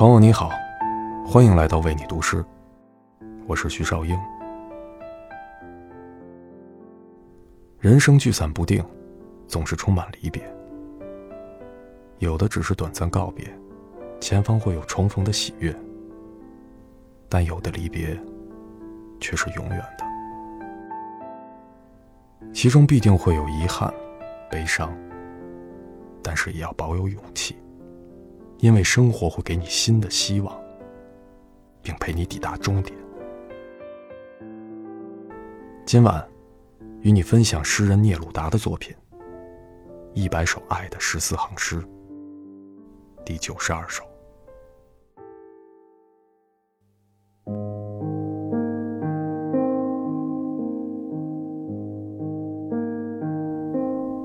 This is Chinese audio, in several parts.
朋友你好，欢迎来到为你读诗，我是徐少英。人生聚散不定，总是充满离别，有的只是短暂告别，前方会有重逢的喜悦；但有的离别，却是永远的，其中必定会有遗憾、悲伤，但是也要保有勇气。因为生活会给你新的希望，并陪你抵达终点。今晚，与你分享诗人聂鲁达的作品《一百首爱的十四行诗》第九十二首。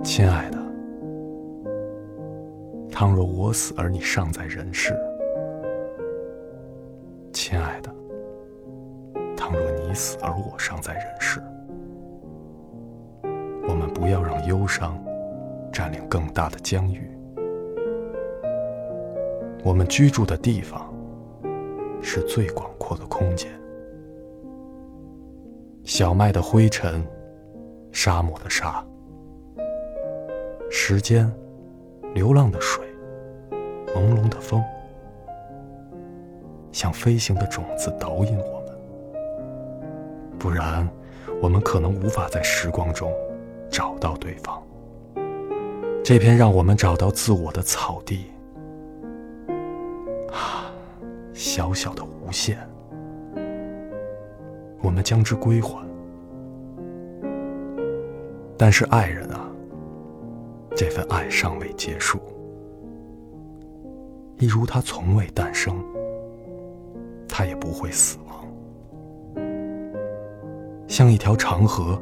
亲爱的。倘若我死而你尚在人世，亲爱的；倘若你死而我尚在人世，我们不要让忧伤占领更大的疆域。我们居住的地方是最广阔的空间。小麦的灰尘，沙漠的沙，时间，流浪的水。朦胧的风，像飞行的种子导引我们，不然，我们可能无法在时光中找到对方。这片让我们找到自我的草地，啊，小小的无限，我们将之归还。但是，爱人，这份爱尚未结束。一如它从未诞生，它也不会死亡。像一条长河，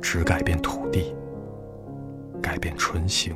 只改变土地，改变唇形。